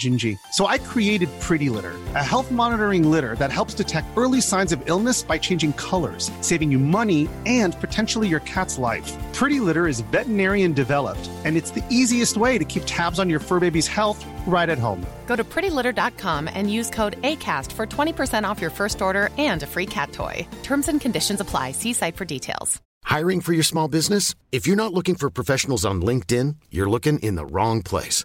Gingy. So I created Pretty Litter, a health monitoring litter that helps detect early signs of illness by changing colors, saving you money and potentially your cat's life. Pretty Litter is veterinarian developed, and it's the easiest way to keep tabs on your fur baby's health right at home. Go to prettylitter.com and use code ACAST for 20% off your first order and a free cat toy. Terms and conditions apply. See site for details. Hiring for your small business? If you're not looking for professionals on LinkedIn, you're looking in the wrong place.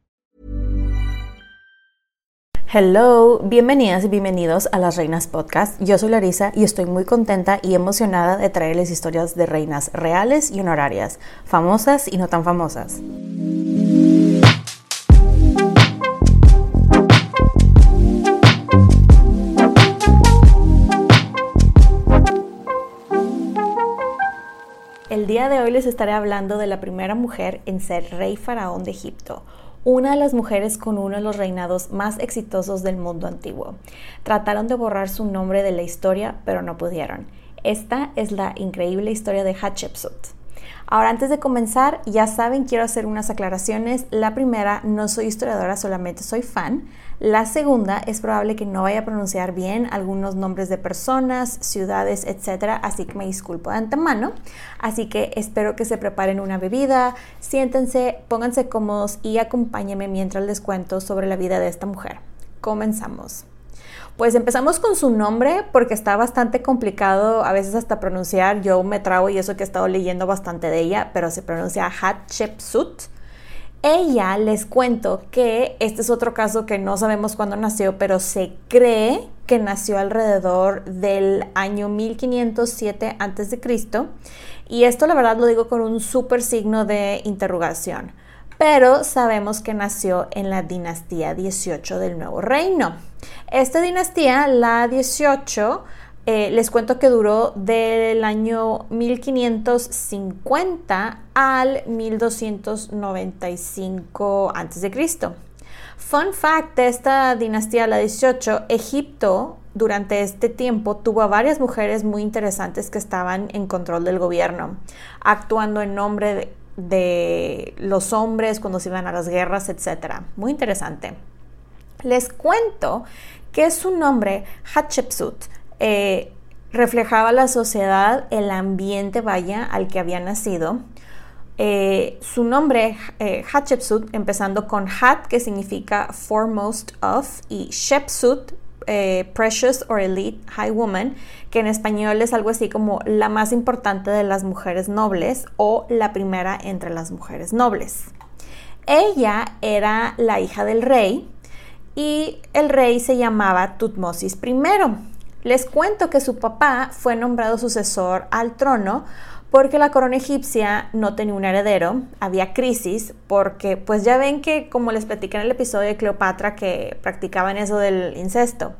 Hello, bienvenidas y bienvenidos a Las Reinas Podcast. Yo soy Larisa y estoy muy contenta y emocionada de traerles historias de reinas reales y honorarias, famosas y no tan famosas. El día de hoy les estaré hablando de la primera mujer en ser rey faraón de Egipto, una de las mujeres con uno de los reinados más exitosos del mundo antiguo. Trataron de borrar su nombre de la historia, pero no pudieron. Esta es la increíble historia de Hatshepsut. Ahora, antes de comenzar, ya saben, quiero hacer unas aclaraciones. La primera, no soy historiadora, solamente soy fan. La segunda, es probable que no vaya a pronunciar bien algunos nombres de personas, ciudades, etcétera, así que me disculpo de antemano. Así que espero que se preparen una bebida, siéntense, pónganse cómodos y acompáñenme mientras les cuento sobre la vida de esta mujer. Comenzamos. Pues empezamos con su nombre porque está bastante complicado a veces hasta pronunciar. Yo me trago y eso que he estado leyendo bastante de ella, pero se pronuncia Hatshepsut. Ella les cuento que este es otro caso que no sabemos cuándo nació, pero se cree que nació alrededor del año 1507 a.C. Y esto la verdad lo digo con un súper signo de interrogación. Pero sabemos que nació en la dinastía 18 del Nuevo Reino. Esta dinastía, la 18, eh, les cuento que duró del año 1550 al 1295 a.C. Fun fact de esta dinastía, la 18, Egipto durante este tiempo tuvo a varias mujeres muy interesantes que estaban en control del gobierno, actuando en nombre de, de los hombres cuando se iban a las guerras, etc. Muy interesante. Les cuento que su nombre, Hatshepsut, eh, reflejaba la sociedad, el ambiente, vaya, al que había nacido. Eh, su nombre, eh, Hatshepsut, empezando con Hat, que significa foremost of, y Shepsut, precious or elite high woman, que en español es algo así como la más importante de las mujeres nobles o la primera entre las mujeres nobles. Ella era la hija del rey y el rey se llamaba Tutmosis I. Les cuento que su papá fue nombrado sucesor al trono porque la corona egipcia no tenía un heredero, había crisis, porque pues ya ven que como les platicé en el episodio de Cleopatra que practicaban eso del incesto.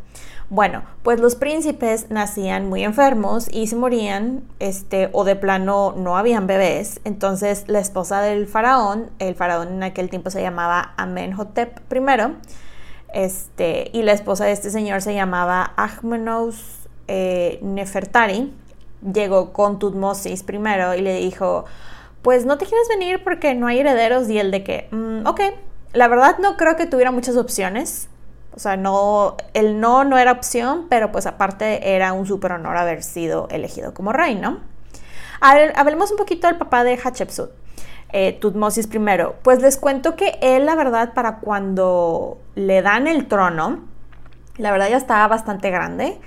Bueno, pues los príncipes nacían muy enfermos y se morían, este, o de plano no habían bebés. Entonces la esposa del faraón, el faraón en aquel tiempo se llamaba Amenhotep I, este, y la esposa de este señor se llamaba Ahmenos eh, Nefertari, llegó con Tutmosis primero y le dijo, pues no te quieres venir porque no hay herederos y el de que, mm, ok, la verdad no creo que tuviera muchas opciones. O sea, no, el no no era opción, pero pues aparte era un súper honor haber sido elegido como rey, ¿no? A ver, hablemos un poquito del papá de Hatshepsut. Eh, Tutmosis I? Pues les cuento que él, la verdad, para cuando le dan el trono, la verdad ya estaba bastante grande.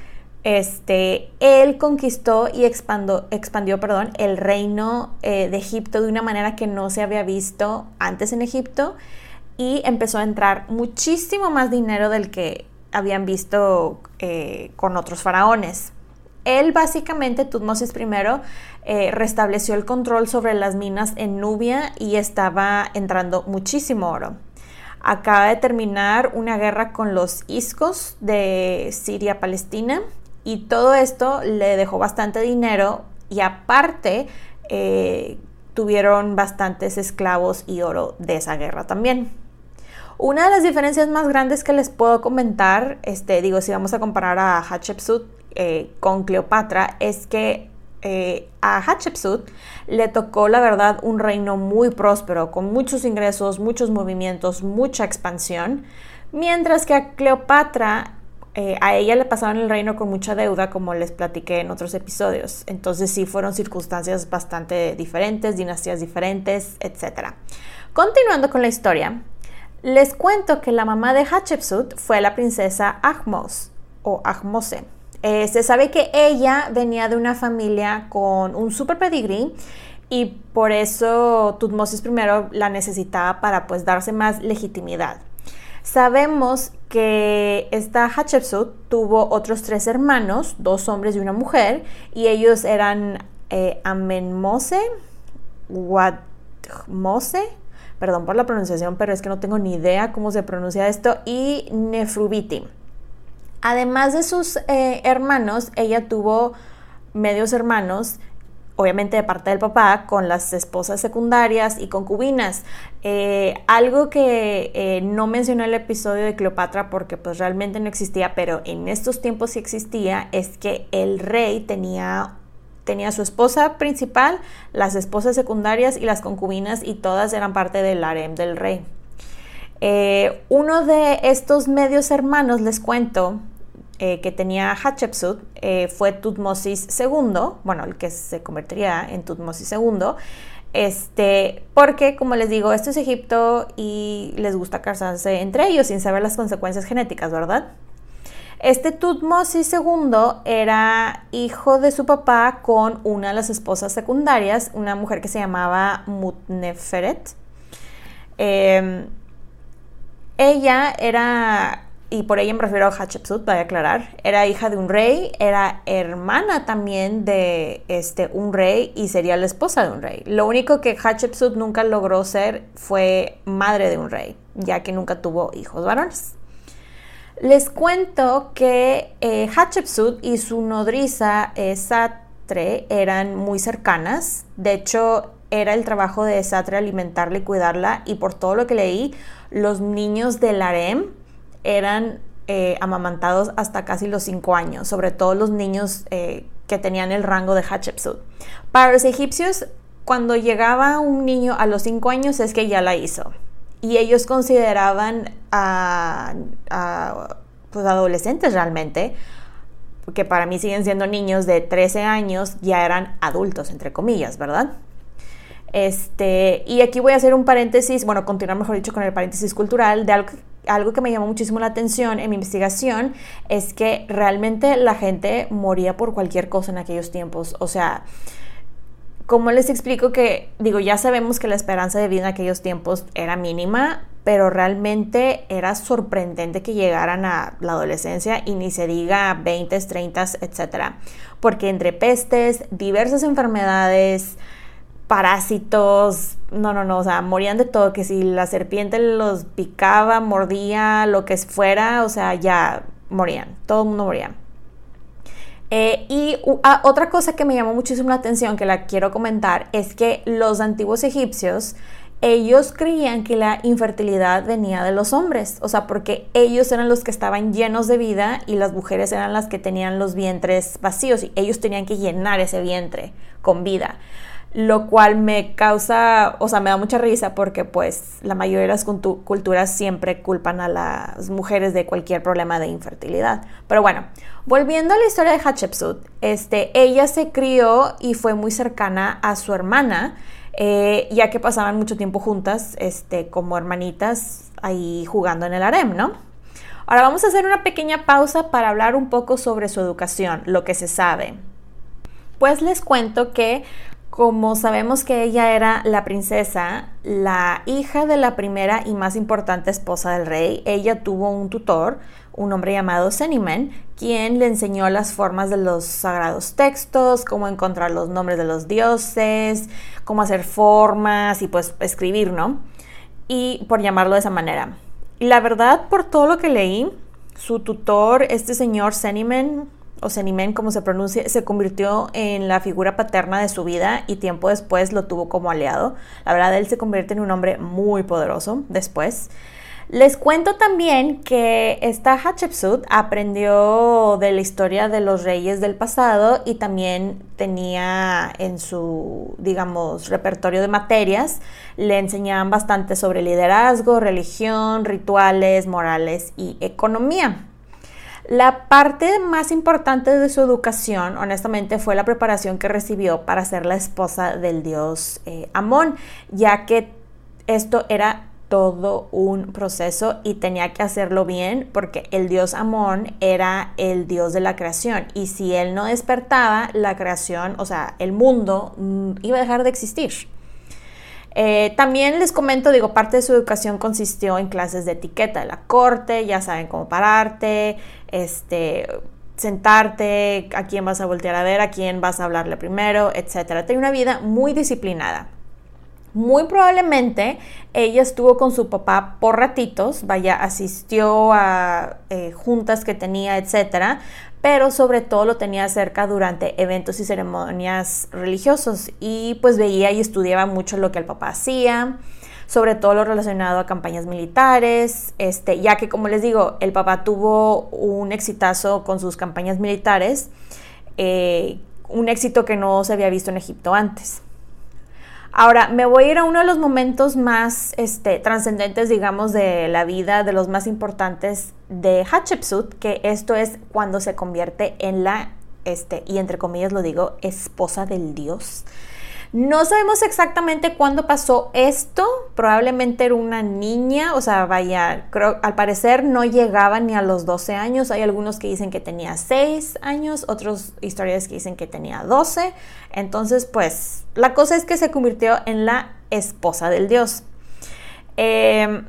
Este, él conquistó y expandió, expandió perdón, el reino eh, de Egipto de una manera que no se había visto antes en Egipto y empezó a entrar muchísimo más dinero del que habían visto eh, con otros faraones. Él básicamente, Tutmosis I, eh, restableció el control sobre las minas en Nubia y estaba entrando muchísimo oro. Acaba de terminar una guerra con los iscos de Siria-Palestina y todo esto le dejó bastante dinero y aparte eh, tuvieron bastantes esclavos y oro de esa guerra también. Una de las diferencias más grandes que les puedo comentar, este, digo, si vamos a comparar a Hatshepsut eh, con Cleopatra, es que eh, a Hatshepsut le tocó, la verdad, un reino muy próspero, con muchos ingresos, muchos movimientos, mucha expansión, mientras que a Cleopatra eh, a ella le pasaron el reino con mucha deuda, como les platiqué en otros episodios. Entonces sí fueron circunstancias bastante diferentes, dinastías diferentes, etc. Continuando con la historia, les cuento que la mamá de Hatshepsut fue la princesa Ahmose o Ahmose. Se sabe que ella venía de una familia con un super pedigrí y por eso Tutmosis I la necesitaba para pues darse más legitimidad. Sabemos que esta Hatshepsut tuvo otros tres hermanos, dos hombres y una mujer, y ellos eran eh, Amenmose, Wadmose, perdón por la pronunciación, pero es que no tengo ni idea cómo se pronuncia esto, y Nefrubiti. Además de sus eh, hermanos, ella tuvo medios hermanos obviamente de parte del papá, con las esposas secundarias y concubinas. Eh, algo que eh, no mencioné en el episodio de Cleopatra porque pues realmente no existía, pero en estos tiempos sí existía, es que el rey tenía tenía su esposa principal, las esposas secundarias y las concubinas y todas eran parte del harem del rey. Uno de estos medios hermanos, les cuento, eh, que tenía Hatshepsut eh, fue Tutmosis II, bueno, el que se convertiría en Tutmosis II, este, porque como les digo, esto es Egipto y les gusta casarse entre ellos sin saber las consecuencias genéticas, ¿verdad? Este Tutmosis II era hijo de su papá con una de las esposas secundarias, una mujer que se llamaba Mutneferet. Em, ella era y por ella me refiero a Hatshepsut, voy a aclarar, era hija de un rey, era hermana también de este, un rey y sería la esposa de un rey. Lo único que Hatshepsut nunca logró ser fue madre de un rey, ya que nunca tuvo hijos varones. Les cuento que eh, Hatshepsut y su nodriza eh, Satre eran muy cercanas, de hecho era el trabajo de Satre alimentarla y cuidarla y por todo lo que leí, los niños del harem eran eh, amamantados hasta casi los 5 años, sobre todo los niños eh, que tenían el rango de Hatshepsut. Para los egipcios, cuando llegaba un niño a los 5 años es que ya la hizo. Y ellos consideraban a, pues, adolescentes realmente, porque para mí siguen siendo niños de 13 años, ya eran adultos, entre comillas, ¿verdad? Este, y aquí voy a hacer un paréntesis, bueno, continuar mejor dicho con el paréntesis cultural de algo que algo que me llamó muchísimo la atención en mi investigación es que realmente la gente moría por cualquier cosa en aquellos tiempos. O sea, como les explico que, digo, ya sabemos que la esperanza de vida en aquellos tiempos era mínima, pero realmente era sorprendente que llegaran a la adolescencia y ni se diga 20, 30, etcétera. Porque entre pestes, diversas enfermedades, parásitos, no, no, no, o sea, morían de todo, que si la serpiente los picaba, mordía, lo que fuera, o sea, ya morían, todo el mundo moría. Eh, y ah, otra cosa que me llamó muchísimo la atención, que la quiero comentar, es que los antiguos egipcios, ellos creían que la infertilidad venía de los hombres, o sea, porque ellos eran los que estaban llenos de vida y las mujeres eran las que tenían los vientres vacíos y ellos tenían que llenar ese vientre con vida lo cual me causa, o sea, me da mucha risa porque pues la mayoría de las culturas siempre culpan a las mujeres de cualquier problema de infertilidad. Pero bueno, volviendo a la historia de Hatshepsut, este, ella se crió y fue muy cercana a su hermana, eh, ya que pasaban mucho tiempo juntas, este, como hermanitas, ahí jugando en el harem, ¿no? Ahora vamos a hacer una pequeña pausa para hablar un poco sobre su educación, lo que se sabe. Pues les cuento que como sabemos que ella era la princesa, la hija de la primera y más importante esposa del rey, ella tuvo un tutor, un hombre llamado Seniman, quien le enseñó las formas de los sagrados textos, cómo encontrar los nombres de los dioses, cómo hacer formas y pues escribir, ¿no? Y por llamarlo de esa manera. Y la verdad, por todo lo que leí, su tutor, este señor Seniman, o Senimen, como se pronuncia, se convirtió en la figura paterna de su vida y tiempo después lo tuvo como aliado. La verdad, él se convierte en un hombre muy poderoso después. Les cuento también que esta Hatshepsut aprendió de la historia de los reyes del pasado y también tenía en su, digamos, repertorio de materias, le enseñaban bastante sobre liderazgo, religión, rituales, morales y economía. La parte más importante de su educación, honestamente, fue la preparación que recibió para ser la esposa del dios eh, Amón, ya que esto era todo un proceso y tenía que hacerlo bien porque el dios Amón era el dios de la creación y si él no despertaba, la creación, o sea, el mundo mm, iba a dejar de existir. Eh, también les comento, digo, parte de su educación consistió en clases de etiqueta de la corte, ya saben cómo pararte, este, sentarte, a quién vas a voltear a ver, a quién vas a hablarle primero, etc. Tiene una vida muy disciplinada. Muy probablemente ella estuvo con su papá por ratitos, vaya, asistió a eh, juntas que tenía, etcétera, pero sobre todo lo tenía cerca durante eventos y ceremonias religiosos y pues veía y estudiaba mucho lo que el papá hacía, sobre todo lo relacionado a campañas militares, este, ya que como les digo, el papá tuvo un exitazo con sus campañas militares, eh, un éxito que no se había visto en Egipto antes. Ahora, me voy a ir a uno de los momentos más este, trascendentes, digamos, de la vida, de los más importantes de Hatshepsut, que esto es cuando se convierte en la, este, y entre comillas lo digo, esposa del dios. No sabemos exactamente cuándo pasó esto, probablemente era una niña, o sea, vaya, creo, al parecer no llegaba ni a los 12 años, hay algunos que dicen que tenía 6 años, otros historias que dicen que tenía 12, entonces pues la cosa es que se convirtió en la esposa del dios. Em,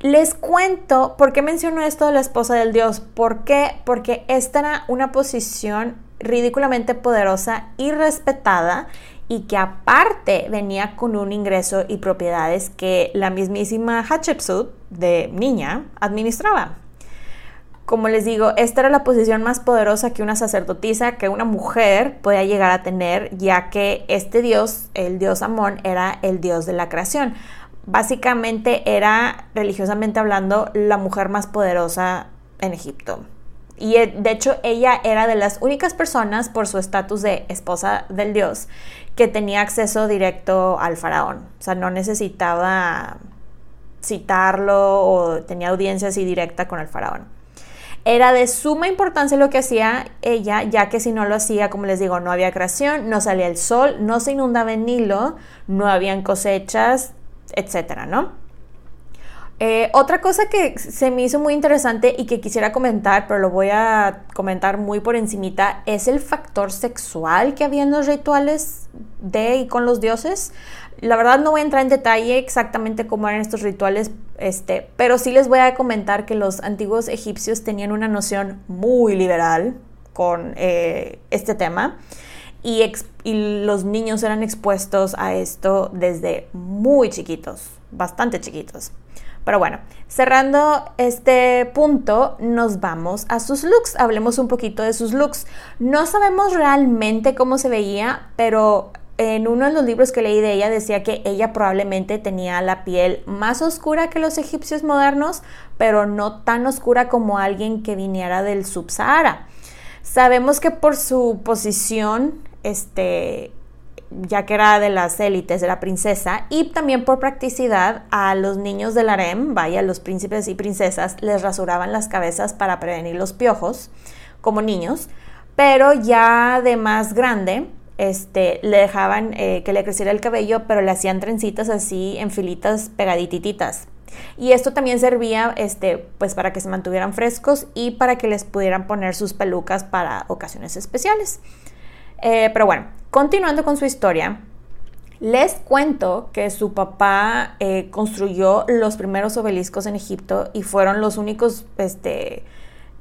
les cuento por qué menciono esto de la esposa del dios, ¿por qué? Porque esta era una posición ridículamente poderosa y respetada y que aparte venía con un ingreso y propiedades que la mismísima Hatshepsut de niña administraba. Como les digo, esta era la posición más poderosa que una sacerdotisa, que una mujer podía llegar a tener, ya que este dios, el dios Amón, era el dios de la creación. Básicamente era, religiosamente hablando, la mujer más poderosa en Egipto. Y eh, de hecho ella era de las únicas personas por su estatus de esposa del dios que tenía acceso directo al faraón. O sea, no necesitaba citarlo o tenía audiencia así directa con el faraón. Era de suma importancia lo que hacía ella, ya que si no lo hacía, como les digo, no había creación, no salía el sol, no se inundaba el Nilo, no habían cosechas, etcétera, ¿no? Eh, otra cosa que se me hizo muy interesante y que quisiera comentar, pero lo voy a comentar muy por encimita, es el factor sexual que había en los rituales de y con los dioses. La verdad no voy a entrar en detalle exactamente cómo eran estos rituales, este, pero sí les voy a comentar que los antiguos egipcios tenían una noción muy liberal con eh, este tema y los niños eran expuestos a esto desde muy chiquitos, bastante chiquitos. Pero bueno, cerrando este punto, nos vamos a sus looks. Hablemos un poquito de sus looks. No sabemos realmente cómo se veía, pero en uno de los libros que leí de ella decía que ella probablemente tenía la piel más oscura que los egipcios modernos, pero no tan oscura como alguien que viniera del subsahara. Sabemos que por su posición, este, ya que era de las élites de la princesa, y también por practicidad a los niños del harem, vaya, los príncipes y princesas, les rasuraban las cabezas para prevenir los piojos como niños, pero ya de más grande, este, le dejaban eh, que le creciera el cabello, pero le hacían trencitas así en filitas pegadititas. Y esto también servía este, pues para que se mantuvieran frescos y para que les pudieran poner sus pelucas para ocasiones especiales. Eh, pero bueno, continuando con su historia, les cuento que su papá eh, construyó los primeros obeliscos en Egipto y fueron los únicos, este,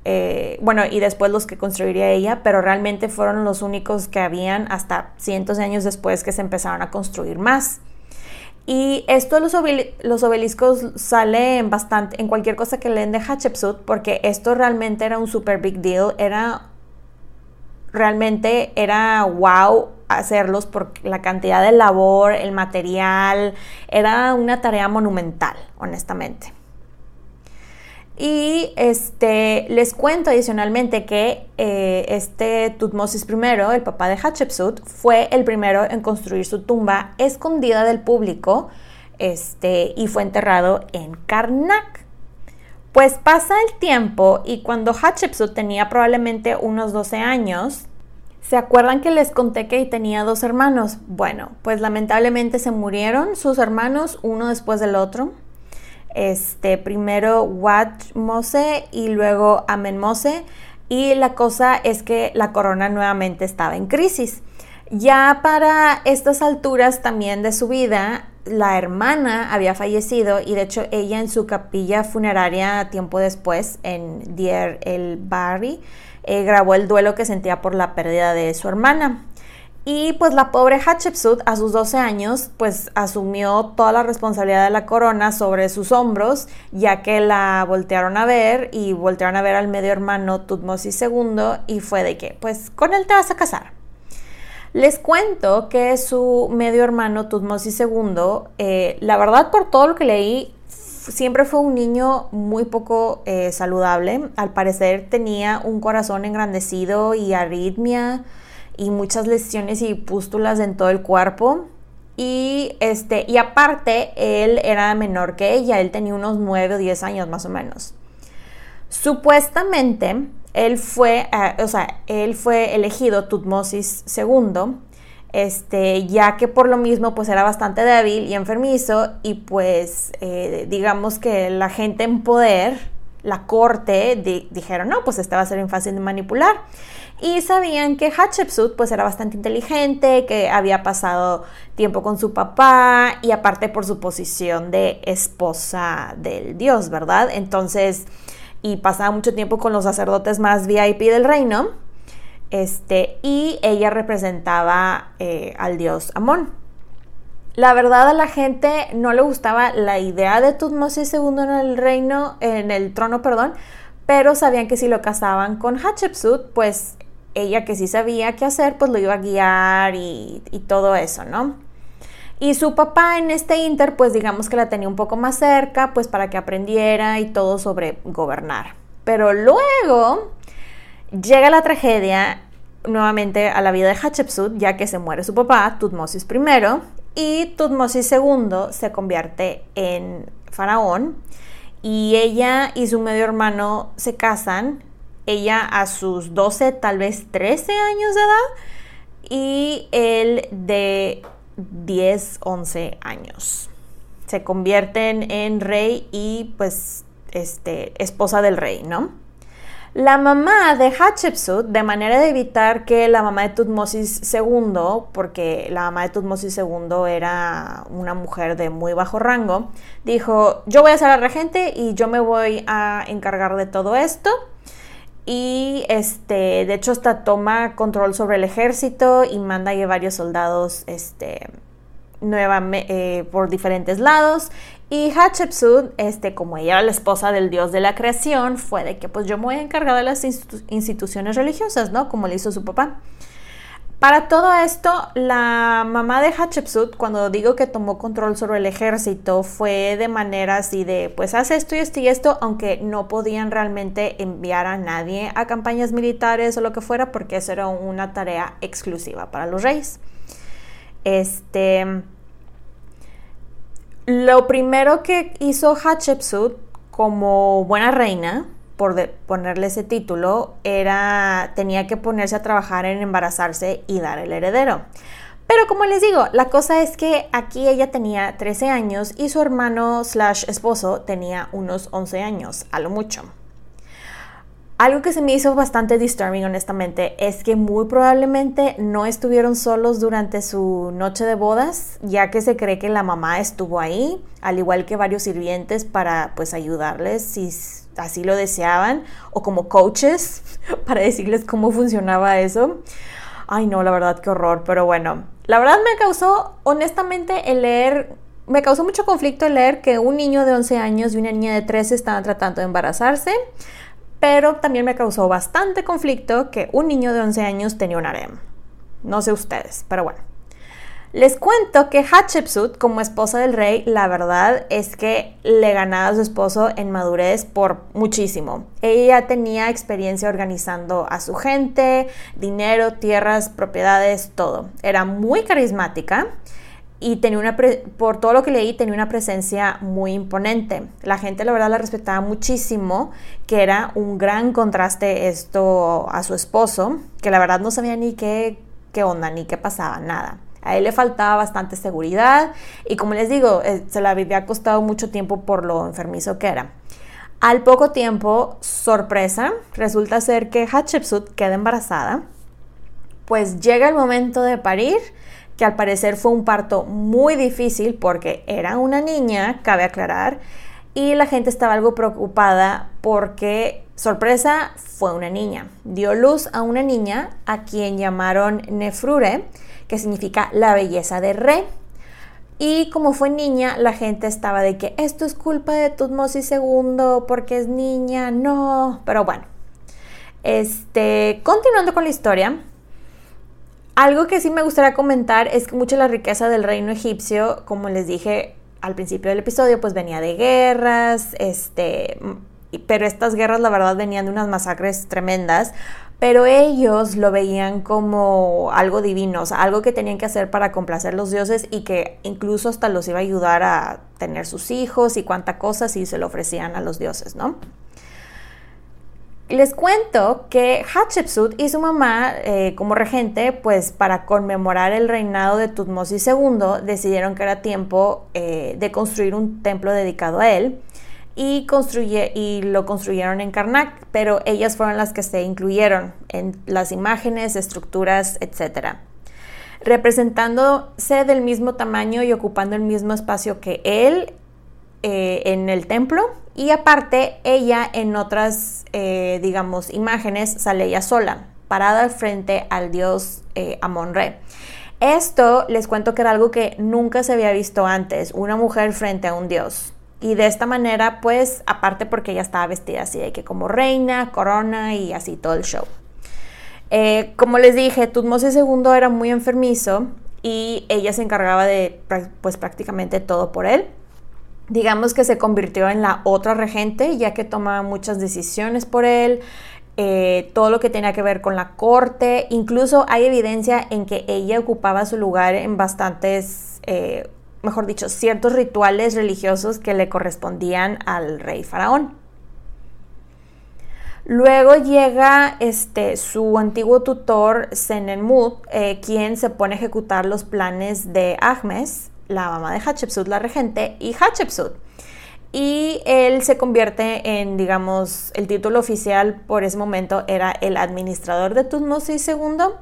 eh, bueno, y después los que construiría ella, pero realmente fueron los únicos que habían hasta cientos de años después que se empezaron a construir más. Y esto los, obeliscos sale en bastante, en cualquier cosa que leen de Hatshepsut, porque esto realmente era un super big deal, era realmente era wow hacerlos por la cantidad de labor, el material, era una tarea monumental, honestamente. Y este, les cuento adicionalmente que eh, este Tutmosis I, el papá de Hatshepsut, fue el primero en construir su tumba escondida del público este, y fue enterrado en Karnak. Pues pasa el tiempo y cuando Hatshepsut tenía probablemente unos 12 años, ¿se acuerdan que les conté que tenía dos hermanos? Bueno, pues lamentablemente se murieron sus hermanos uno después del otro este, primero Wat Mose y luego Amen Mose. Y la cosa es que la corona nuevamente estaba en crisis. Ya para estas alturas también de su vida, la hermana había fallecido y de hecho ella en su capilla funeraria tiempo después, en Dier el Barri, eh, grabó el duelo que sentía por la pérdida de su hermana. Y pues la pobre Hatshepsut a sus 12 años pues asumió toda la responsabilidad de la corona sobre sus hombros, ya que la voltearon a ver y voltearon a ver al medio hermano Tutmosis II y fue de que pues con él te vas a casar. Les cuento que su medio hermano Tutmosis II, eh, la verdad por todo lo que leí, siempre fue un niño muy poco eh, saludable. Al parecer tenía un corazón engrandecido y arritmia y muchas lesiones y pústulas en todo el cuerpo. Y, este, y aparte, él era menor que ella, él tenía unos 9 o 10 años más o menos. Supuestamente, él fue, eh, o sea, él fue elegido Tutmosis II, este, ya que por lo mismo pues era bastante débil y enfermizo y pues eh, digamos que la gente en poder, la corte, dijeron, no, pues este va a ser fácil de manipular y sabían que Hatshepsut pues era bastante inteligente, que había pasado tiempo con su papá y aparte por su posición de esposa del dios, ¿verdad? Entonces, y pasaba mucho tiempo con los sacerdotes más VIP del reino, este, y ella representaba eh, al dios Amón. La verdad a la gente no le gustaba la idea de Tutmosis II en el reino, en el trono, perdón, pero sabían que si lo casaban con Hatshepsut, pues ella que sí sabía qué hacer, pues lo iba a guiar y, todo eso, ¿no? Y su papá en este inter, pues digamos que la tenía un poco más cerca, pues para que aprendiera y todo sobre gobernar. Pero luego llega la tragedia nuevamente a la vida de Hatshepsut, ya que se muere su papá, Tutmosis I, y Tutmosis II se convierte en faraón, y ella y su medio hermano se casan ella a sus 12, tal vez 13 años de edad y él de 10, 11 años. Se convierten en rey y pues este, esposa del rey, ¿no? La mamá de Hatshepsut, de manera de evitar que la mamá de Tutmosis II, porque la mamá de Tutmosis II era una mujer de muy bajo rango, dijo, yo voy a ser la regente y yo me voy a encargar de todo esto y este, de hecho hasta toma control sobre el ejército y manda a varios soldados este, eh, por diferentes lados. Y Hatshepsut, este, como ella era la esposa del dios de la creación, fue de que pues yo me voy a encargar de las instituciones religiosas, ¿no? Como le hizo su papá. Para todo esto, la mamá de Hatshepsut, cuando digo que tomó control sobre el ejército, fue de manera así de, pues haz esto y esto y esto, aunque no podían realmente enviar a nadie a campañas militares o lo que fuera, porque eso era una tarea exclusiva para los reyes. Este, lo primero que hizo Hatshepsut como buena reina por ponerle ese título, era, tenía que ponerse a trabajar en embarazarse y dar el heredero. Pero como les digo, la cosa es que aquí ella tenía 13 años y su hermano slash esposo tenía unos 11 años, a lo mucho. Algo que se me hizo bastante disturbing, honestamente, es que muy probablemente no estuvieron solos durante su noche de bodas, ya que se cree que la mamá estuvo ahí, al igual que varios sirvientes para pues ayudarles si así lo deseaban, o como coaches para decirles cómo funcionaba eso. Ay, no, la verdad, qué horror, pero bueno, la verdad me causó, honestamente, el leer me causó mucho conflicto el leer que un niño de 11 años y una niña de 13 estaban tratando de embarazarse pero también me causó bastante conflicto que un niño de 11 años tenía un harem. No sé ustedes, pero bueno. Les cuento que Hatshepsut, como esposa del rey, la verdad es que le ganaba a su esposo en madurez por muchísimo. Ella tenía experiencia organizando a su gente, dinero, tierras, propiedades, todo. Era muy carismática y tenía una por todo lo que leí tenía una presencia muy imponente. La gente la verdad la respetaba muchísimo, que era un gran contraste esto a su esposo, que la verdad no sabía ni qué, qué onda, ni qué pasaba, nada. A él le faltaba bastante seguridad y como les digo, eh, se la había costado mucho tiempo por lo enfermizo que era. Al poco tiempo, sorpresa, resulta ser que Hatshepsut queda embarazada. Pues llega el momento de parir que al parecer fue un parto muy difícil porque era una niña, cabe aclarar, y la gente estaba algo preocupada porque, sorpresa, fue una niña. Dio luz a una niña a quien llamaron Nefrure, que significa la belleza de Re. Y como fue niña, la gente estaba de que esto es culpa de Tutmosis II porque es niña, no. Pero bueno, este, continuando con la historia, algo que sí me gustaría comentar es que mucha la riqueza del reino egipcio, como les dije al principio del episodio, pues venía de guerras, este, pero estas guerras la verdad venían de unas masacres tremendas, pero ellos lo veían como algo divino, o sea, algo que tenían que hacer para complacer los dioses y que incluso hasta los iba a ayudar a tener sus hijos y cuánta cosa si se lo ofrecían a los dioses, ¿no? Les cuento que Hatshepsut y su mamá, eh, como regente, pues para conmemorar el reinado de Tutmosis II, decidieron que era tiempo eh, de construir un templo dedicado a él y, y lo construyeron en Karnak, pero ellas fueron las que se incluyeron en las imágenes, estructuras, etc. Representándose del mismo tamaño y ocupando el mismo espacio que él, eh, en el templo y aparte ella en otras, eh, digamos, imágenes sale ella sola, parada frente al dios eh, Amon-Re. Esto les cuento que era algo que nunca se había visto antes, una mujer frente a un dios. Y de esta manera, pues, aparte porque ella estaba vestida así de que como reina, corona y así todo el show. como les dije, Tutmosis II era muy enfermizo y ella se encargaba de, pues, prácticamente todo por él digamos que se convirtió en la otra regente, ya que tomaba muchas decisiones por él, eh, todo lo que tenía que ver con la corte, incluso hay evidencia en que ella ocupaba su lugar en bastantes, eh, mejor dicho, ciertos rituales religiosos que le correspondían al rey faraón. Luego llega este, su antiguo tutor Senenmut, eh, quien se pone a ejecutar los planes de Ahmes, la mamá de Hatshepsut, la regente, y Hatshepsut. Y él se convierte en, digamos, el título oficial por ese momento era el administrador de Tutmosis II.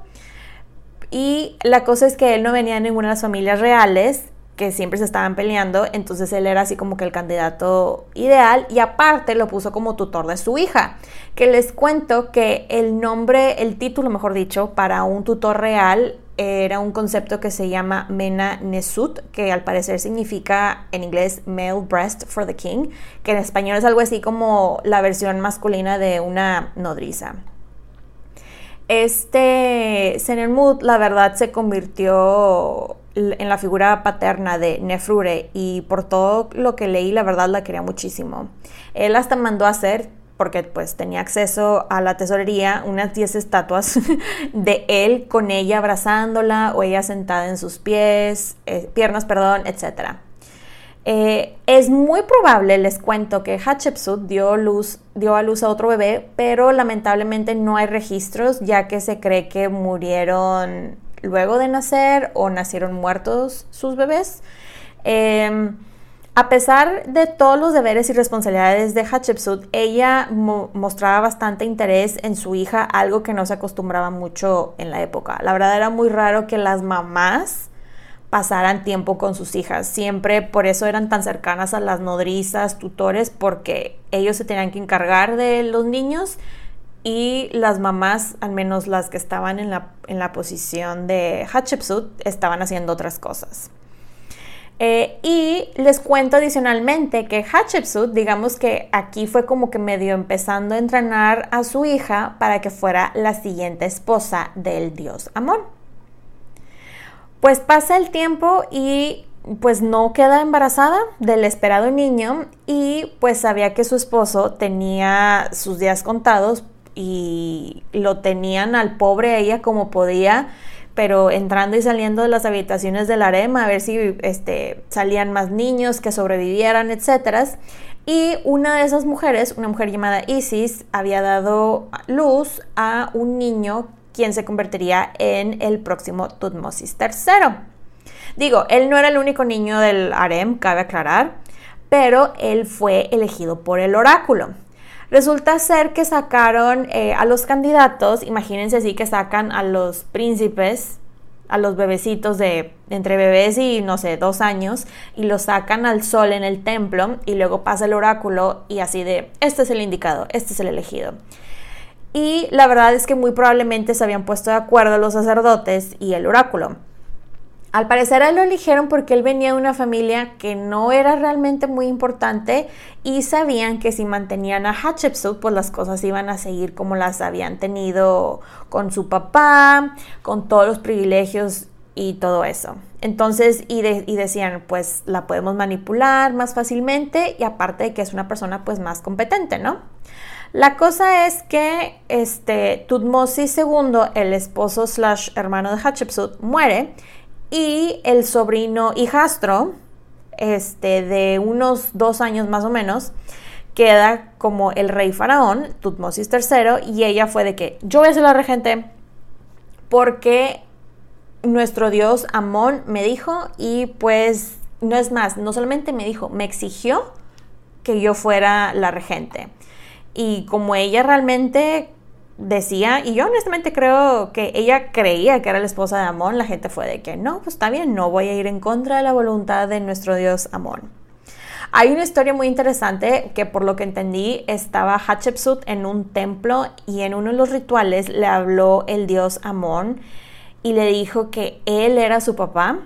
Y la cosa es que él no venía de ninguna de las familias reales, que siempre se estaban peleando, entonces él era así como que el candidato ideal y aparte lo puso como tutor de su hija, que les cuento que el nombre, el título mejor dicho, para un tutor real era un concepto que se llama Mena Nesut, que al parecer significa en inglés male breast for the king, que en español es algo así como la versión masculina de una nodriza. Este Senermut, la verdad, se convirtió en la figura paterna de Nefrure y por todo lo que leí, la verdad la quería muchísimo. Él hasta mandó a hacer porque pues tenía acceso a la tesorería, unas 10 estatuas de él con ella abrazándola o ella sentada en sus pies, eh, piernas, perdón, etc. Eh, es muy probable, les cuento, que Hatshepsut dio, luz, dio a luz a otro bebé, pero lamentablemente no hay registros, ya que se cree que murieron luego de nacer o nacieron muertos sus bebés. Em, a pesar de todos los deberes y responsabilidades de Hatshepsut, ella mostraba bastante interés en su hija, algo que no se acostumbraba mucho en la época. La verdad era muy raro que las mamás pasaran tiempo con sus hijas. Siempre por eso eran tan cercanas a las nodrizas, tutores, porque ellos se tenían que encargar de los niños y las mamás, al menos las que estaban en la, en la posición de Hatshepsut, estaban haciendo otras cosas. Eh, y les cuento adicionalmente que Hatshepsut, digamos que aquí fue como que medio empezando a entrenar a su hija para que fuera la siguiente esposa del dios Amón. Pues pasa el tiempo y pues no queda embarazada del esperado niño y pues sabía que su esposo tenía sus días contados y lo tenían al pobre ella como podía pero entrando y saliendo de las habitaciones del harem a ver si este, salían más niños que sobrevivieran, etc. Y una de esas mujeres, una mujer llamada Isis, había dado luz a un niño quien se convertiría en el próximo Tutmosis III. Digo, él no era el único niño del harem, cabe aclarar, pero él fue elegido por el oráculo. Resulta ser que sacaron eh, a los candidatos, imagínense así que sacan a los príncipes, a los bebecitos de entre bebés y no sé, dos años, y los sacan al sol en el templo y luego pasa el oráculo y así de, este es el indicado, este es el elegido. Y la verdad es que muy probablemente se habían puesto de acuerdo los sacerdotes y el oráculo. Al parecer él lo eligieron porque él venía de una familia que no era realmente muy importante y sabían que si mantenían a Hatshepsut, pues las cosas iban a seguir como las habían tenido con su papá, con todos los privilegios y todo eso. Entonces, y, decían, pues la podemos manipular más fácilmente y aparte de que es una persona pues más competente, ¿no? La cosa es que este, Tutmosis II, el esposo slash hermano de Hatshepsut, muere y el sobrino hijastro, este, de unos dos años más o menos, queda como el rey faraón, Tutmosis III, y ella fue de que yo voy a ser la regente porque nuestro dios Amón me dijo y pues no es más, no solamente me dijo, me exigió que yo fuera la regente. Y como ella realmente decía, y yo honestamente creo que ella creía que era la esposa de Amón, la gente fue de que no, pues está bien, no voy a ir en contra de la voluntad de nuestro Dios Amón. Hay una historia muy interesante que por lo que entendí estaba Hatshepsut en un templo y en uno de los rituales le habló el dios Amón y le dijo que él era su papá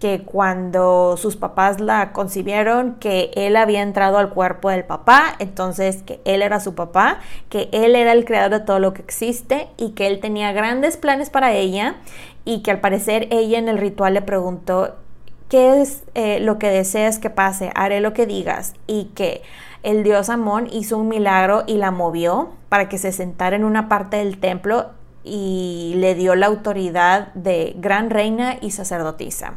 que cuando sus papás la concibieron, que él había entrado al cuerpo del papá, entonces que él era su papá, que él era el creador de todo lo que existe y que él tenía grandes planes para ella y que al parecer ella en el ritual le preguntó, ¿qué es eh, lo que deseas que pase? Haré lo que digas y que el dios Amón hizo un milagro y la movió para que se sentara en una parte del templo y le dio la autoridad de gran reina y sacerdotisa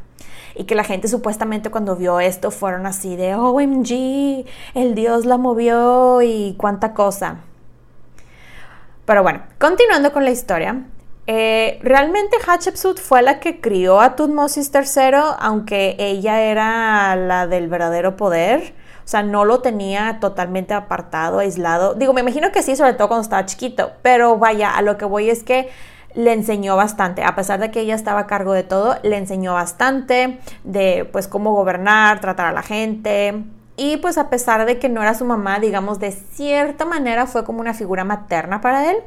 y que la gente supuestamente cuando vio esto fueron así de OMG, el dios la movió y cuánta cosa. Pero bueno, continuando con la historia, eh, realmente Hatshepsut fue la que crió a Tutmosis III, aunque ella era la del verdadero poder. O sea, no lo tenía totalmente apartado, aislado. Digo, me imagino que sí, sobre todo cuando estaba chiquito. Pero vaya, a lo que voy es que le enseñó bastante, a pesar de que ella estaba a cargo de todo, le enseñó bastante de pues cómo gobernar, tratar a la gente. Y pues a pesar de que no era su mamá, digamos, de cierta manera fue como una figura materna para él.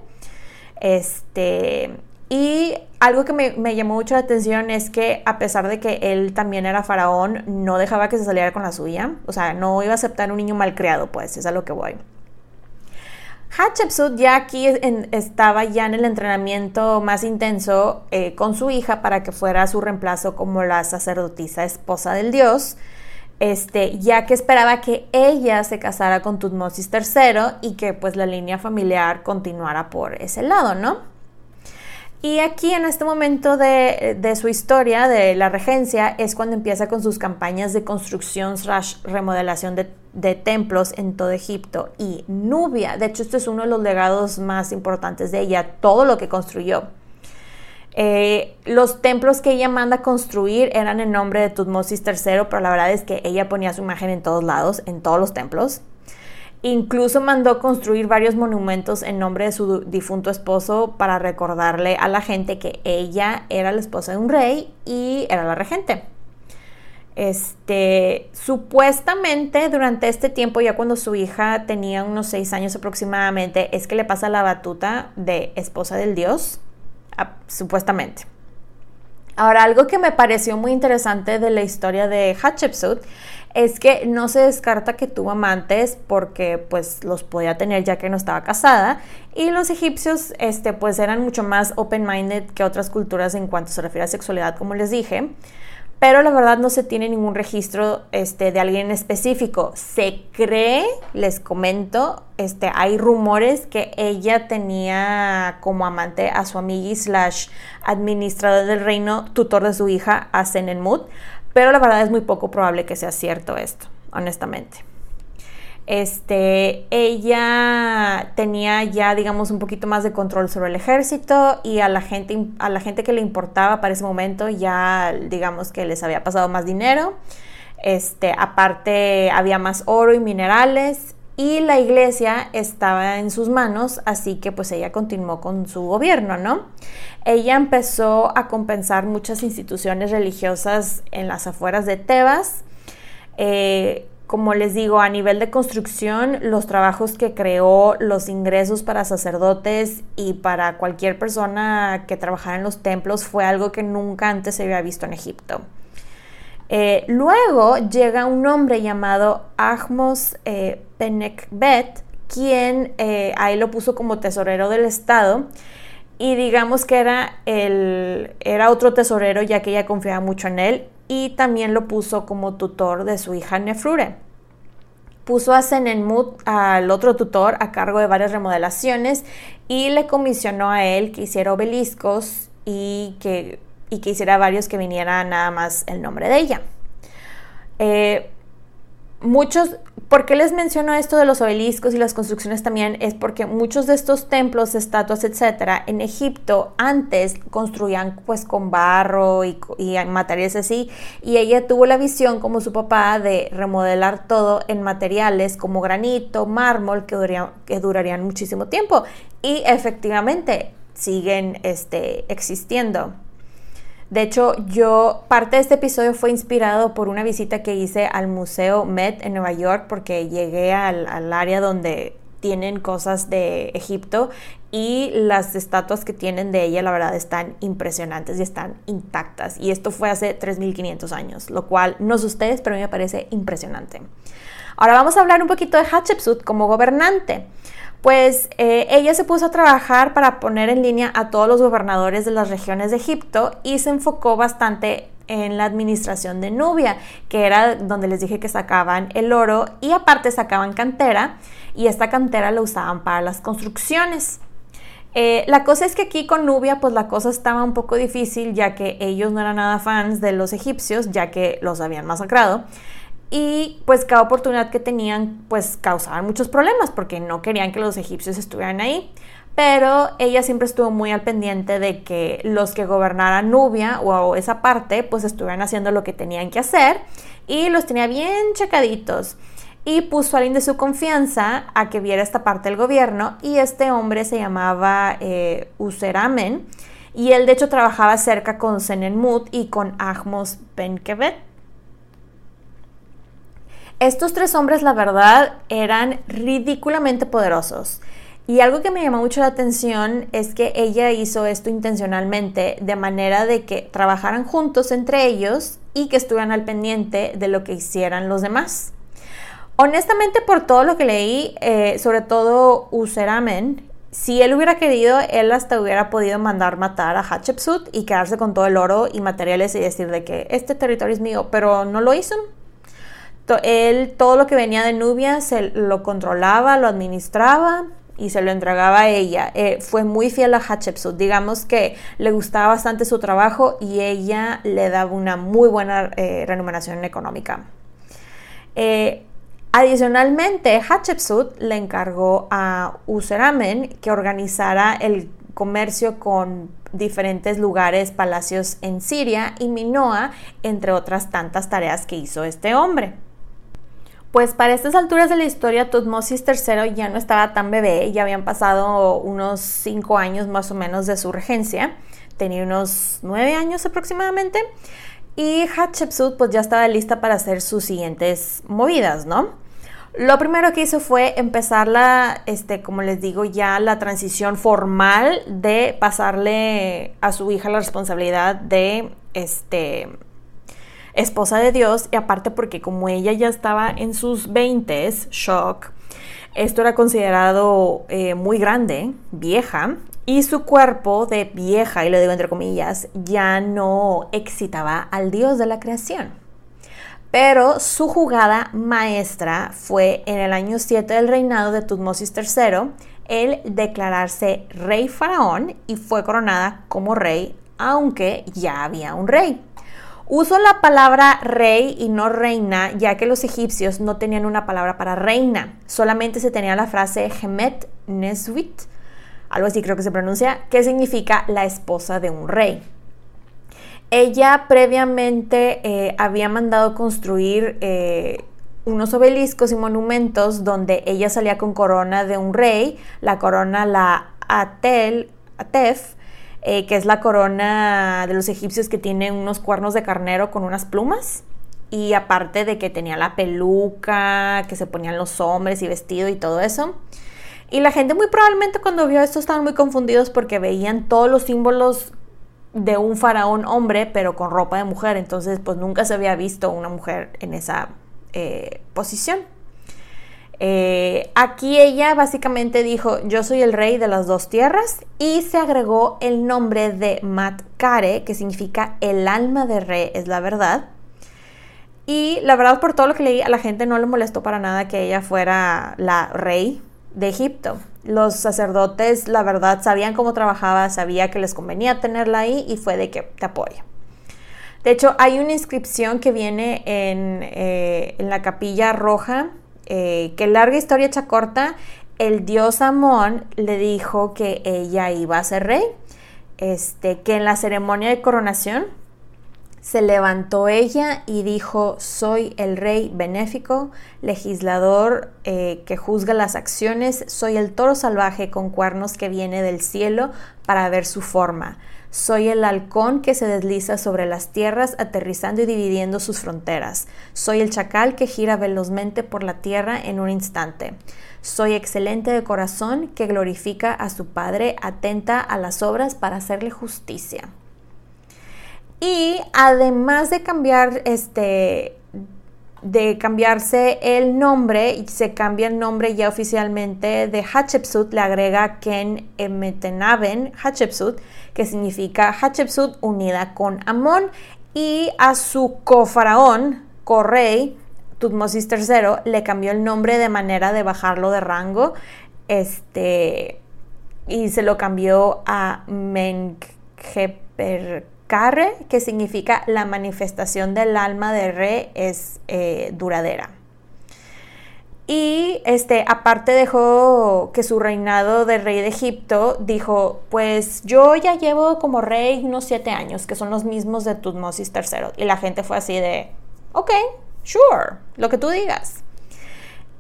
Este, y algo que me, me, llamó mucho la atención es que a pesar de que él también era faraón, no dejaba que se saliera con la suya. O sea, no iba a aceptar un niño malcriado, pues, es a lo que voy. Hatshepsut ya aquí estaba ya en el entrenamiento más intenso eh, con su hija para que fuera su reemplazo como la sacerdotisa esposa del dios, este, ya que esperaba que ella se casara con Tutmosis III y que pues la línea familiar continuara por ese lado, ¿no? Y aquí en este momento de, su historia, de la regencia, es cuando empieza con sus campañas de construcción slash remodelación de, templos en todo Egipto y Nubia. De hecho, este es uno de los legados más importantes de ella, todo lo que construyó. Eh, los templos que ella manda construir eran en nombre de Tutmosis III, pero la verdad es que ella ponía su imagen en todos lados, en todos los templos. Incluso mandó construir varios monumentos en nombre de su difunto esposo para recordarle a la gente que ella era la esposa de un rey y era la regente. Este, supuestamente durante este tiempo, ya cuando su hija tenía unos seis años aproximadamente, es que le pasa la batuta de esposa del dios supuestamente. Ahora, algo que me pareció muy interesante de la historia de Hatshepsut es que no se descarta que tuvo amantes porque pues los podía tener ya que no estaba casada. Y los egipcios este pues eran mucho más open-minded que otras culturas en cuanto se refiere a sexualidad como les dije pero la verdad no se tiene ningún registro este, de alguien específico. Se cree, les comento, este, hay rumores que ella tenía como amante a su amiga slash administrador del reino, tutor de su hija, a Senenmut, pero la verdad es muy poco probable que sea cierto esto, honestamente. Este, ella tenía ya, digamos, un poquito más de control sobre el ejército y a la gente, a la gente que le importaba para ese momento ya, digamos, que les había pasado más dinero. Este, aparte había más oro y minerales y la iglesia estaba en sus manos, así que pues ella continuó con su gobierno, ¿no? Ella empezó a compensar muchas instituciones religiosas en las afueras de Tebas. Eh, como les digo, a nivel de construcción, los trabajos que creó, los ingresos para sacerdotes y para cualquier persona que trabajara en los templos fue algo que nunca antes se había visto en Egipto. Eh, luego llega un hombre llamado Ahmos eh, Penekbet, quien eh, ahí lo puso como tesorero del Estado y digamos que era, el, era otro tesorero ya que ella confiaba mucho en él y también lo puso como tutor de su hija Nefrure. Puso a Senenmut, al otro tutor, a cargo de varias remodelaciones y le comisionó a él que hiciera obeliscos y que, y que hiciera varios que viniera nada más el nombre de ella. Eh, muchos, ¿por qué les menciono esto de los obeliscos y las construcciones también? Es porque muchos de estos templos, estatuas, etcétera, en Egipto antes construían pues con barro y, y, materiales así, y ella tuvo la visión como su papá de remodelar todo en materiales como granito, mármol, que, que durarían muchísimo tiempo, y efectivamente siguen este, existiendo. De hecho, yo, parte de este episodio fue inspirado por una visita que hice al Museo Met en Nueva York, porque llegué al, área donde tienen cosas de Egipto y las estatuas que tienen de ella, la verdad, están impresionantes y están intactas. Y esto fue hace 3.500 años, lo cual no sé ustedes, pero a mí me parece impresionante. Ahora vamos a hablar un poquito de Hatshepsut como gobernante pues eh, ella se puso a trabajar para poner en línea a todos los gobernadores de las regiones de Egipto y se enfocó bastante en la administración de Nubia, que era donde les dije que sacaban el oro y aparte sacaban cantera y esta cantera la usaban para las construcciones. Eh, la cosa es que aquí con Nubia pues la cosa estaba un poco difícil ya que ellos no eran nada fans de los egipcios ya que los habían masacrado y pues cada oportunidad que tenían pues causaban muchos problemas porque no querían que los egipcios estuvieran ahí. Pero ella siempre estuvo muy al pendiente de que los que gobernaran Nubia o esa parte pues estuvieran haciendo lo que tenían que hacer y los tenía bien checaditos. Y puso a alguien de su confianza a que viera esta parte del gobierno y este hombre se llamaba eh, Useramen y él de hecho trabajaba cerca con Senenmut y con Ahmos Benkebet estos tres hombres, la verdad, eran ridículamente poderosos. Y algo que me llamó mucho la atención es que ella hizo esto intencionalmente, de manera de que trabajaran juntos entre ellos y que estuvieran al pendiente de lo que hicieran los demás. Honestamente, por todo lo que leí, eh, sobre todo Useramen, si él hubiera querido, él hasta hubiera podido mandar matar a Hatshepsut y quedarse con todo el oro y materiales y decir de que este territorio es mío, pero no lo hizo. Él todo lo que venía de Nubia se lo controlaba, lo administraba y se lo entregaba a ella. Eh, fue muy fiel a Hatshepsut. Digamos que le gustaba bastante su trabajo y ella le daba una muy buena eh, remuneración económica. Eh, adicionalmente, Hatshepsut le encargó a Useramen que organizara el comercio con diferentes lugares, palacios en Siria y Minoa, entre otras tantas tareas que hizo este hombre. Pues para estas alturas de la historia, Tutmosis III ya no estaba tan bebé, ya habían pasado unos cinco años más o menos de su regencia, tenía unos nueve años aproximadamente, y Hatshepsut pues ya estaba lista para hacer sus siguientes movidas, ¿no? Lo primero que hizo fue empezar la, este, como les digo, ya la transición formal de pasarle a su hija la responsabilidad de, este, esposa de Dios y aparte porque como ella ya estaba en sus 20, shock, esto era considerado eh, muy grande, vieja, y su cuerpo de vieja, y lo digo entre comillas, ya no excitaba al Dios de la creación. Pero su jugada maestra fue en el año 7 del reinado de Tutmosis III, el declararse rey faraón y fue coronada como rey, aunque ya había un rey. Uso la palabra rey y no reina, ya que los egipcios no tenían una palabra para reina, solamente se tenía la frase Hemet Neswit, algo así creo que se pronuncia, que significa la esposa de un rey. Ella previamente eh, había mandado construir eh, unos obeliscos y monumentos donde ella salía con corona de un rey, la corona la Atel, Atef, eh, que es la corona de los egipcios que tiene unos cuernos de carnero con unas plumas. Y aparte de que tenía la peluca, que se ponían los hombres y vestido y todo eso. Y la gente muy probablemente cuando vio esto estaban muy confundidos porque veían todos los símbolos de un faraón hombre, pero con ropa de mujer. Entonces, pues nunca se había visto una mujer en esa eh, posición. Eh, aquí ella básicamente dijo, yo soy el rey de las dos tierras y se agregó el nombre de Matkare, que significa el alma de rey, es la verdad. Y la verdad, por todo lo que leí, a la gente no le molestó para nada que ella fuera la rey de Egipto. Los sacerdotes, la verdad, sabían cómo trabajaba, sabía que les convenía tenerla ahí y fue de que te apoya. De hecho, hay una inscripción que viene en, eh, en la capilla roja eh, que larga historia hecha corta, el dios Amón le dijo que ella iba a ser rey, este, que en la ceremonia de coronación se levantó ella y dijo, soy el rey benéfico, legislador eh, que juzga las acciones, soy el toro salvaje con cuernos que viene del cielo para ver su forma. Soy el halcón que se desliza sobre las tierras, aterrizando y dividiendo sus fronteras. Soy el chacal que gira velozmente por la tierra en un instante. Soy excelente de corazón que glorifica a su Padre, atenta a las obras para hacerle justicia. Y además de cambiar este de cambiarse el nombre, se cambia el nombre ya oficialmente de Hatshepsut, le agrega Ken Emetenaben Hatshepsut, que significa Hatshepsut unida con Amón, y a su cofaraón, correy, Tutmosis III, le cambió el nombre de manera de bajarlo de rango, este, y se lo cambió a Mengeper Carre, que significa la manifestación del alma de Re es eh, duradera. Y este, aparte dejó que su reinado de rey de Egipto dijo, pues yo ya llevo como rey unos siete años, que son los mismos de Tutmosis III. Y la gente fue así de, ok, sure, lo que tú digas.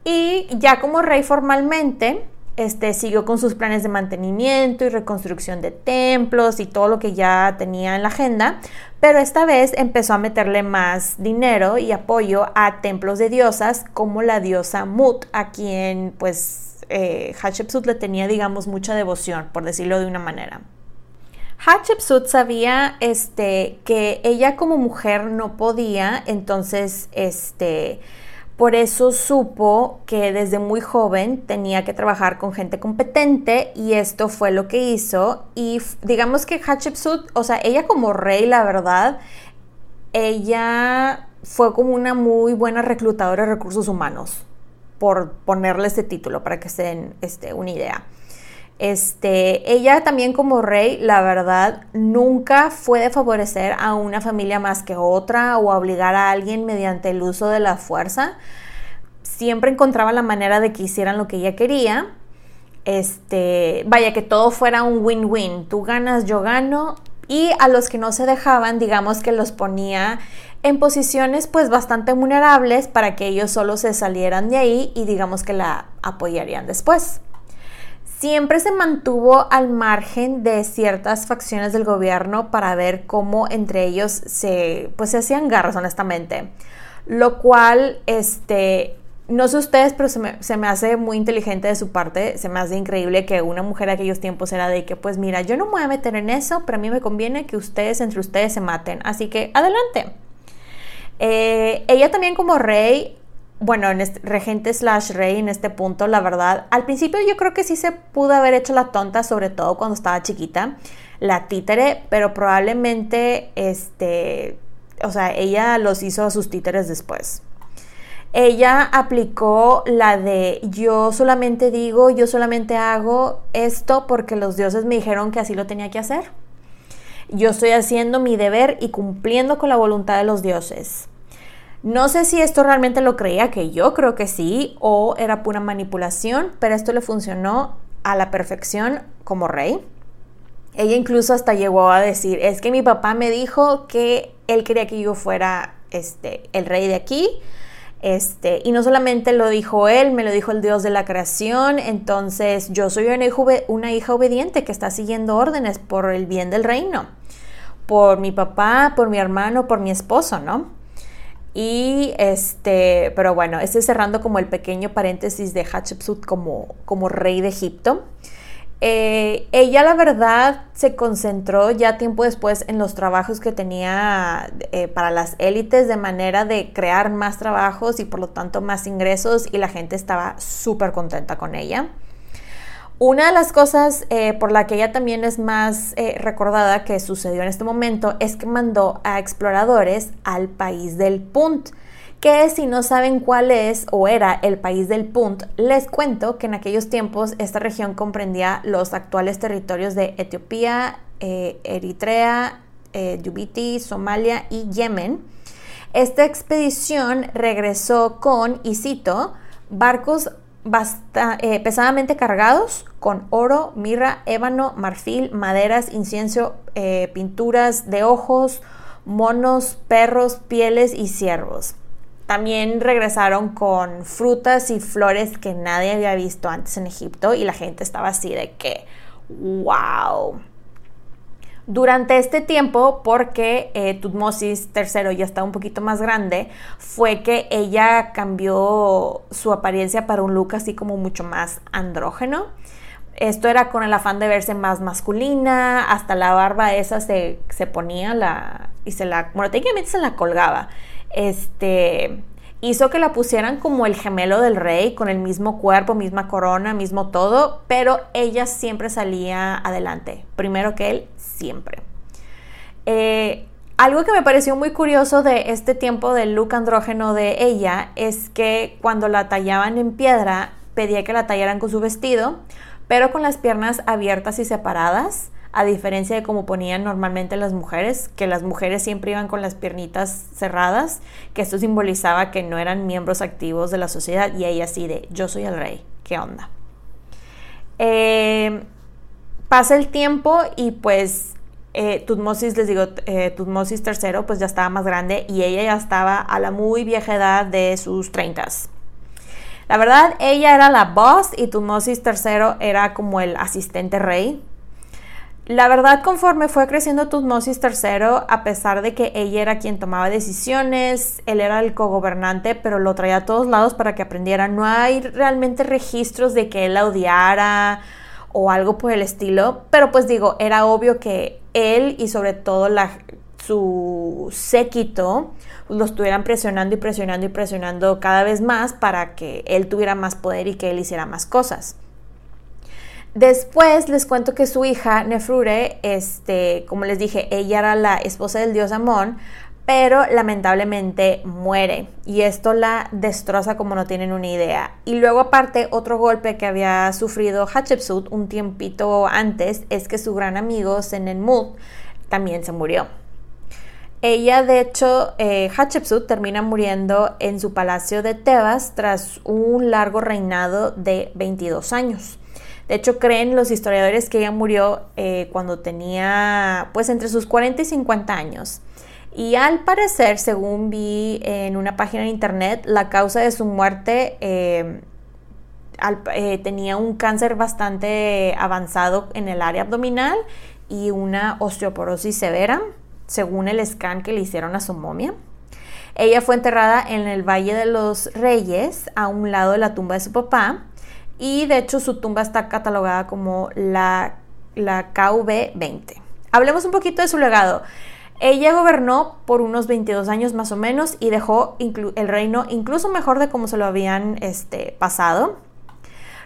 Y ya como rey formalmente, este, siguió con sus planes de mantenimiento y reconstrucción de templos y todo lo que ya tenía en la agenda, pero esta vez empezó a meterle más dinero y apoyo a templos de diosas como la diosa Mut, a quien pues eh, Hatshepsut le tenía digamos mucha devoción, por decirlo de una manera. Hatshepsut sabía este, que ella como mujer no podía, entonces este, por eso supo que desde muy joven tenía que trabajar con gente competente y esto fue lo que hizo. Y digamos que Hatshepsut, o sea, ella como rey, la verdad, ella fue como una muy buena reclutadora de recursos humanos. por ponerle ese título para que se den este, una idea. Este, ella también como rey, la verdad, nunca fue de favorecer a una familia más que otra o obligar a alguien mediante el uso de la fuerza. Siempre encontraba la manera de que hicieran lo que ella quería. Este, vaya que todo fuera un win-win. Tú ganas, yo gano. Y a los que no se dejaban, digamos que los ponía en posiciones pues bastante vulnerables para que ellos solo se salieran de ahí y digamos que la apoyarían después siempre se mantuvo al margen de ciertas facciones del gobierno para ver cómo entre ellos se, pues, se hacían garras, honestamente. Lo cual, este, no sé ustedes, pero se me, hace muy inteligente de su parte, se me hace increíble que una mujer de aquellos tiempos era de que, pues mira, yo no me voy a meter en eso, pero a mí me conviene que ustedes entre ustedes se maten, así que adelante. Eh, ella también como rey bueno, en este, regente slash rey en este punto, la verdad, al principio yo creo que sí se pudo haber hecho la tonta, sobre todo cuando estaba chiquita, la títere, pero probablemente, este, o sea, ella los hizo a sus títeres después. Ella aplicó la de yo solamente digo, yo solamente hago esto porque los dioses me dijeron que así lo tenía que hacer. Yo estoy haciendo mi deber y cumpliendo con la voluntad de los dioses. No sé si esto realmente lo creía, que yo creo que sí, o era pura manipulación, pero esto le funcionó a la perfección como rey. Ella incluso hasta llegó a decir, es que mi papá me dijo que él quería que yo fuera este, el rey de aquí. Este, y no solamente lo dijo él, me lo dijo el Dios de la creación. Entonces yo soy una hija, una hija obediente que está siguiendo órdenes por el bien del reino. Por mi papá, por mi hermano, por mi esposo, ¿no? Y este, pero bueno, estoy cerrando como el pequeño paréntesis de Hatshepsut como, como rey de Egipto. Eh, ella la verdad se concentró ya tiempo después en los trabajos que tenía eh, para las élites de manera de crear más trabajos y por lo tanto más ingresos y la gente estaba súper contenta con ella. Una de las cosas eh, por la que ella también es más eh, recordada que sucedió en este momento es que mandó a exploradores al país del Punt, que si no saben cuál es o era el país del Punt, les cuento que en aquellos tiempos esta región comprendía los actuales territorios de Etiopía, eh, Eritrea, Djibouti, Somalia y Yemen. Esta expedición regresó con, y cito, barcos eh, pesadamente cargados con oro, mirra, ébano, marfil, maderas, incienso, eh, pinturas de ojos, monos, perros, pieles y ciervos. También regresaron con frutas y flores que nadie había visto antes en Egipto y la gente estaba así de que, wow durante este tiempo, porque eh, Tutmosis III ya estaba un poquito más grande, fue que ella cambió su apariencia para un look así como mucho más andrógeno. Esto era con el afán de verse más masculina, hasta la barba esa se, se ponía la, y se la, bueno, técnicamente se la colgaba. Este, hizo que la pusieran como el gemelo del rey, con el mismo cuerpo, misma corona, mismo todo, pero ella siempre salía adelante, primero que él, siempre. Eh, algo que me pareció muy curioso de este tiempo del look andrógeno de ella es que cuando la tallaban en piedra, pedía que la tallaran con su vestido, pero con las piernas abiertas y separadas a diferencia de como ponían normalmente las mujeres, que las mujeres siempre iban con las piernitas cerradas, que esto simbolizaba que no eran miembros activos de la sociedad y ella así de yo soy el rey, ¿qué onda? Eh, pasa el tiempo y pues eh, Tutmosis, les digo, eh, Tutmosis III pues ya estaba más grande y ella ya estaba a la muy vieja edad de sus treintas. La verdad, ella era la boss y Tutmosis III era como el asistente rey. La verdad, conforme fue creciendo Tutmosis III, a pesar de que ella era quien tomaba decisiones, él era el cogobernante, pero lo traía a todos lados para que aprendiera. No hay realmente registros de que él la odiara o algo por el estilo, pero pues digo, era obvio que él y sobre todo su séquito lo estuvieran presionando y presionando y presionando cada vez más para que él tuviera más poder y que él hiciera más cosas. Después les cuento que su hija, Nefrure, este, como les dije, ella era la esposa del dios Amón, pero lamentablemente muere y esto la destroza como no tienen una idea. Y luego aparte otro golpe que había sufrido Hatshepsut un tiempito antes es que su gran amigo Senenmut también se murió. Ella, de hecho, eh, Hatshepsut termina muriendo en su palacio de Tebas tras un largo reinado de 22 años. De hecho, creen los historiadores que ella murió eh, cuando tenía, pues, entre sus 40 y 50 años. Y al parecer, según vi en una página de internet, la causa de su muerte eh, tenía un cáncer bastante avanzado en el área abdominal y una osteoporosis severa según el scan que le hicieron a su momia. Ella fue enterrada en el Valle de los Reyes, a un lado de la tumba de su papá, y de hecho su tumba está catalogada como la, la KV-20. Hablemos un poquito de su legado. Ella gobernó por unos 22 años más o menos y dejó el reino incluso mejor de como se lo habían este, pasado.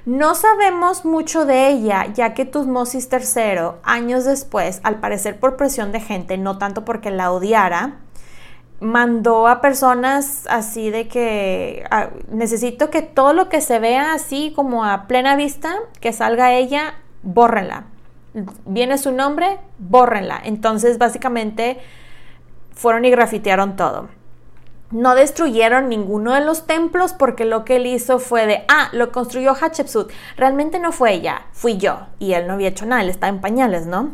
No sabemos mucho de ella, ya que Tutmosis III, años después, al parecer por presión de gente, no tanto porque la odiara, mandó a personas así de que necesito que todo lo que se vea así como a plena vista, que salga ella, bórrenla. Viene su nombre, bórrenla. Entonces, básicamente, fueron y grafitearon todo no destruyeron ninguno de los templos porque lo que él hizo fue de, ah, lo construyó Hatshepsut. Realmente no fue ella, fui yo. Y él no había hecho nada, él está en pañales, ¿no?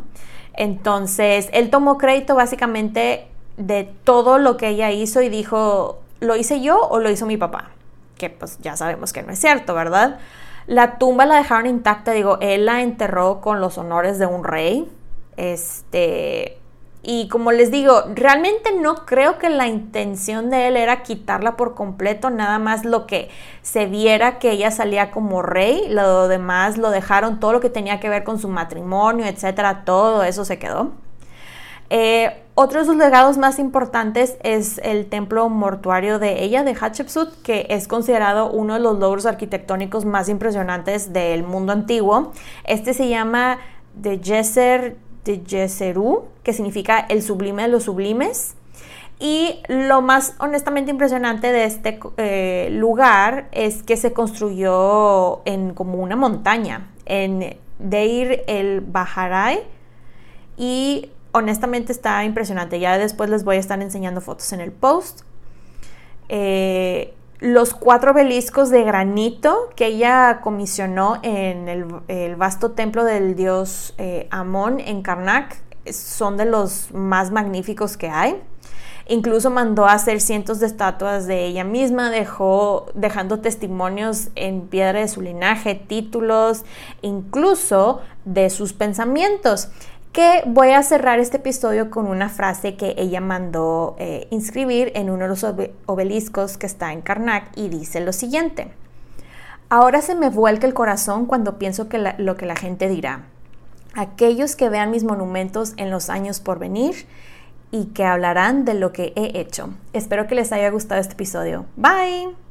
Entonces, él tomó crédito básicamente de todo lo que ella hizo y dijo, ¿lo hice yo o lo hizo mi papá? Que pues ya sabemos que no es cierto, ¿verdad? La tumba la dejaron intacta, digo, él la enterró con los honores de un rey. Este, y como les digo, realmente no creo que la intención de él era quitarla por completo, nada más lo que se viera que ella salía como rey, lo demás lo dejaron, todo lo que tenía que ver con su matrimonio, etcétera, todo eso se quedó. Eh, otro de sus legados más importantes es el templo mortuario de ella, de Hatshepsut, que es considerado uno de los logros arquitectónicos más impresionantes del mundo antiguo. Este se llama The Yeser de que significa el sublime de los sublimes. Y lo más honestamente impresionante de este eh, lugar es que se construyó en como una montaña, en Deir el Baharay. Y honestamente está impresionante. Ya después les voy a estar enseñando fotos en el post. Eh, los cuatro obeliscos de granito que ella comisionó en el, vasto templo del dios eh, Amón en Karnak son de los más magníficos que hay. Incluso mandó a hacer cientos de estatuas de ella misma, dejó, dejando testimonios en piedra de su linaje, títulos, incluso de sus pensamientos que voy a cerrar este episodio con una frase que ella mandó eh, inscribir en uno de los obeliscos que está en Karnak y dice lo siguiente. Ahora se me vuelca el corazón cuando pienso que lo que la gente dirá. Aquellos que vean mis monumentos en los años por venir y que hablarán de lo que he hecho. Espero que les haya gustado este episodio. Bye.